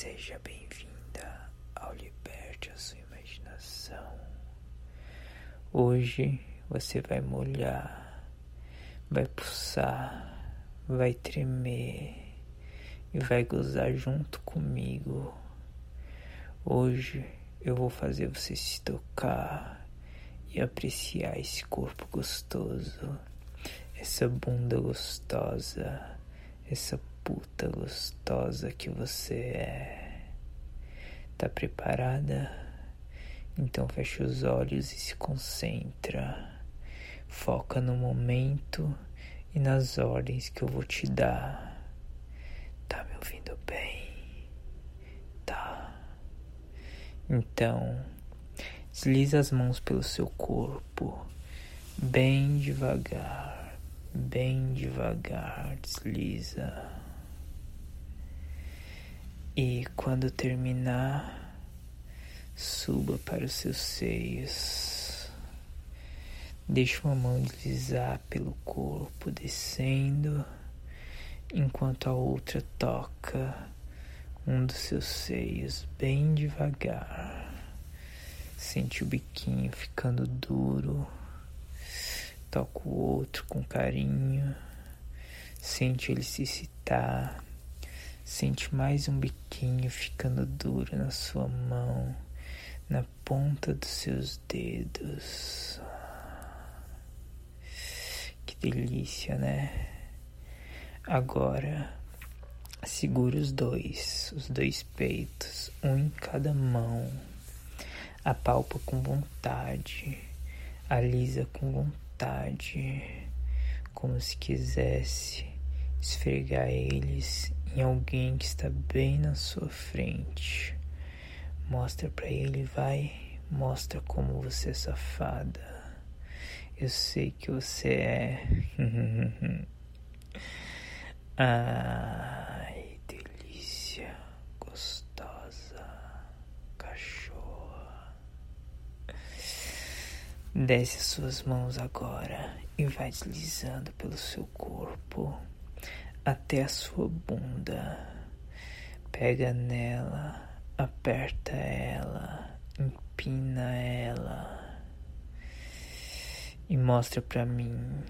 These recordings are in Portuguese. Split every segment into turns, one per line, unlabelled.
Seja bem-vinda ao Liberte a Sua Imaginação. Hoje você vai molhar, vai pulsar, vai tremer e vai gozar junto comigo. Hoje eu vou fazer você se tocar e apreciar esse corpo gostoso, essa bunda gostosa, essa puta gostosa que você é. Tá preparada? Então fecha os olhos e se concentra. Foca no momento e nas ordens que eu vou te dar. Tá me ouvindo bem? Tá. Então, desliza as mãos pelo seu corpo, bem devagar, bem devagar, desliza. E quando terminar, suba para os seus seios. Deixe uma mão deslizar pelo corpo, descendo, enquanto a outra toca um dos seus seios bem devagar. Sente o biquinho ficando duro. Toca o outro com carinho. Sente ele se excitar Sente mais um biquinho ficando duro na sua mão, na ponta dos seus dedos. Que delícia, né? Agora, segura os dois, os dois peitos, um em cada mão. Apalpa com vontade, alisa com vontade, como se quisesse esfregar eles em alguém que está bem na sua frente. Mostra para ele, vai, mostra como você é safada. Eu sei que você é. Ai, delícia, gostosa, cachorra. Desce as suas mãos agora e vai deslizando pelo seu corpo até a sua bunda. Pega nela, aperta ela, empina ela e mostra pra mim.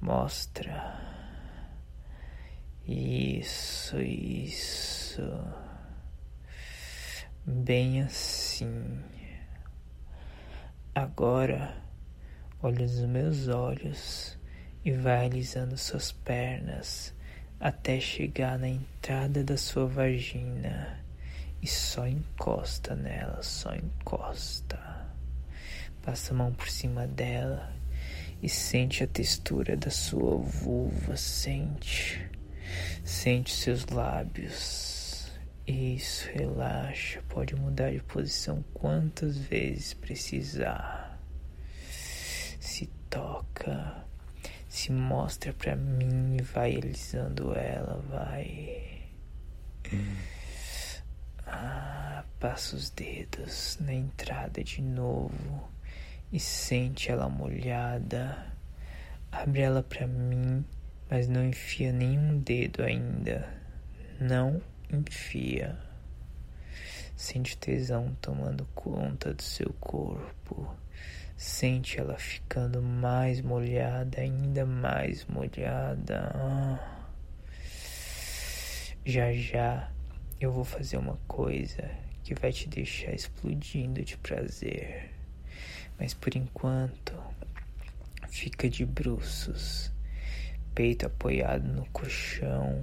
Mostra. Isso, isso. Bem assim. Agora, olha nos meus olhos e vai alisando suas pernas até chegar na entrada da sua vagina e só encosta nela, só encosta. Passa a mão por cima dela e sente a textura da sua vulva, sente, sente seus lábios. Isso, relaxa, pode mudar de posição quantas vezes precisar. Se toca se mostra pra mim e vai alisando ela, vai. Ah, passa os dedos na entrada de novo e sente ela molhada. Abre ela pra mim, mas não enfia nenhum dedo ainda. Não enfia. Sente tesão tomando conta do seu corpo. Sente ela ficando mais molhada, ainda mais molhada. Já já eu vou fazer uma coisa que vai te deixar explodindo de prazer. Mas por enquanto, fica de bruços, peito apoiado no colchão.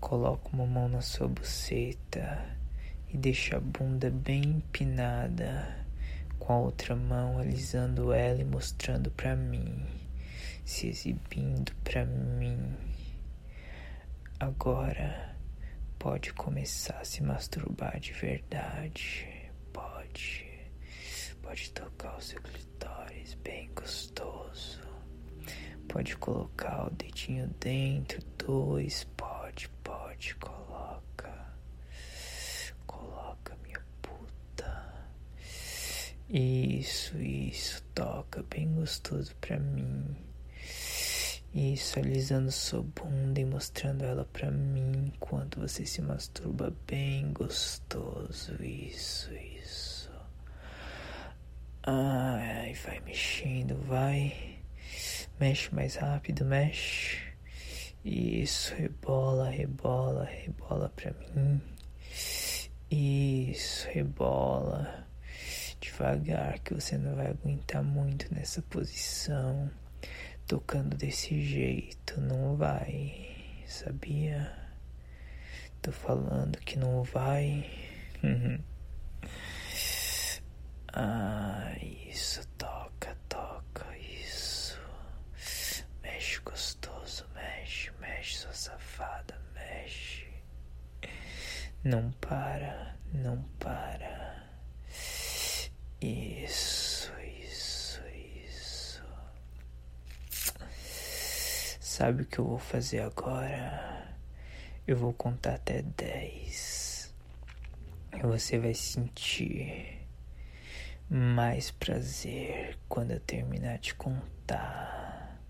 Coloca uma mão na sua buceta e deixa a bunda bem empinada com a outra mão alisando ela e mostrando para mim, se exibindo para mim. Agora pode começar a se masturbar de verdade. Pode. Pode tocar o seu clitóris bem gostoso. Pode colocar o dedinho dentro, dois, pode, pode, Isso, isso, toca bem gostoso pra mim. Isso, alisando sua bunda e mostrando ela pra mim enquanto você se masturba bem gostoso. Isso, isso. Ai, vai mexendo, vai. Mexe mais rápido, mexe. Isso, rebola, rebola, rebola pra mim. Isso, rebola. Devagar, que você não vai aguentar muito nessa posição. Tocando desse jeito, não vai, sabia? Tô falando que não vai. ah, isso, toca, toca, isso. Mexe gostoso, mexe, mexe, sua safada, mexe. Não para, não para. Isso, isso, isso. Sabe o que eu vou fazer agora? Eu vou contar até dez. E você vai sentir mais prazer quando eu terminar de contar.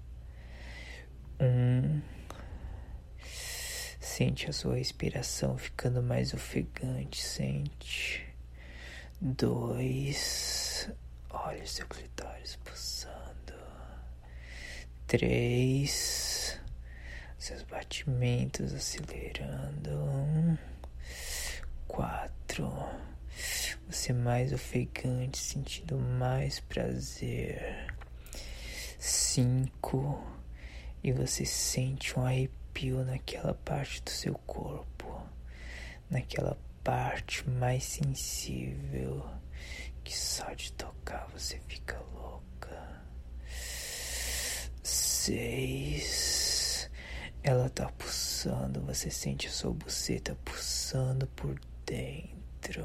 Um. Sente a sua respiração ficando mais ofegante, sente. Dois. Olha seu clitóris pulsando. Três. Seus batimentos acelerando. Quatro. Você mais ofegante, sentindo mais prazer. Cinco. E você sente um arrepio naquela parte do seu corpo, naquela parte mais sensível que só de tocar você fica louca. Seis. Ela tá pulsando, você sente a sua buceta pulsando por dentro.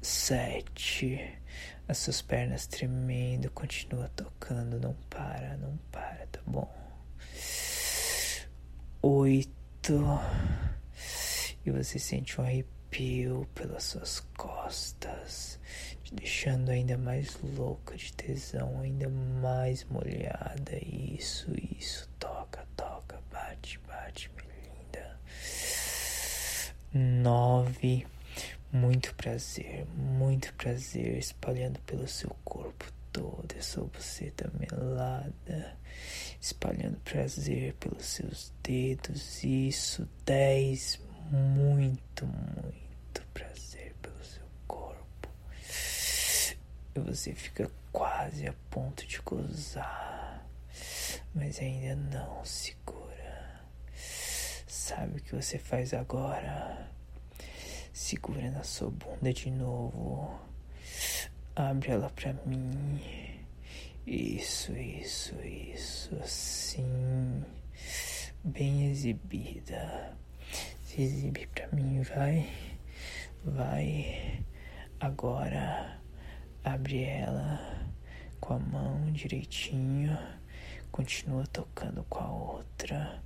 Sete. As suas pernas tremendo, continua tocando, não para, não para, tá bom? Oito e você sente um arrepio pelas suas costas, te deixando ainda mais louca de tesão, ainda mais molhada. Isso, isso, toca, toca, bate, bate, minha linda. Nove. Muito prazer, muito prazer espalhando pelo seu corpo todo, essa buceta melada, espalhando prazer pelos seus dedos. Isso, dez muito, muito prazer pelo seu corpo. E você fica quase a ponto de gozar, mas ainda não segura. Sabe o que você faz agora? Segura na sua bunda de novo. Abre ela pra mim. Isso, isso, isso, assim. Bem exibida exibe pra mim, vai, vai. Agora abre ela com a mão direitinho, continua tocando com a outra.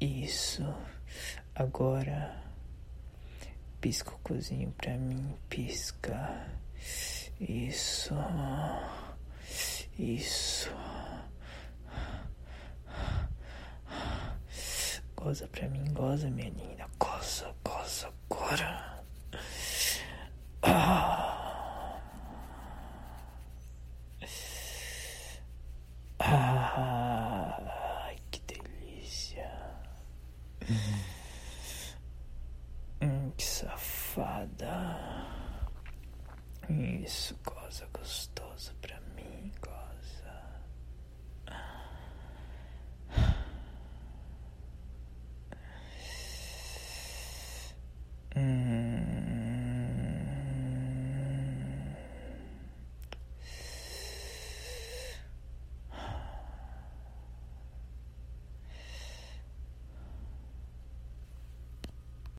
Isso. Agora pisca o cozinho pra mim, pisca. Isso. Isso. Goza pra mim, goza, menina. Goza, goza agora. Ah. Ah, que delícia. Hum, que safada. Isso, goza gostoso pra mim.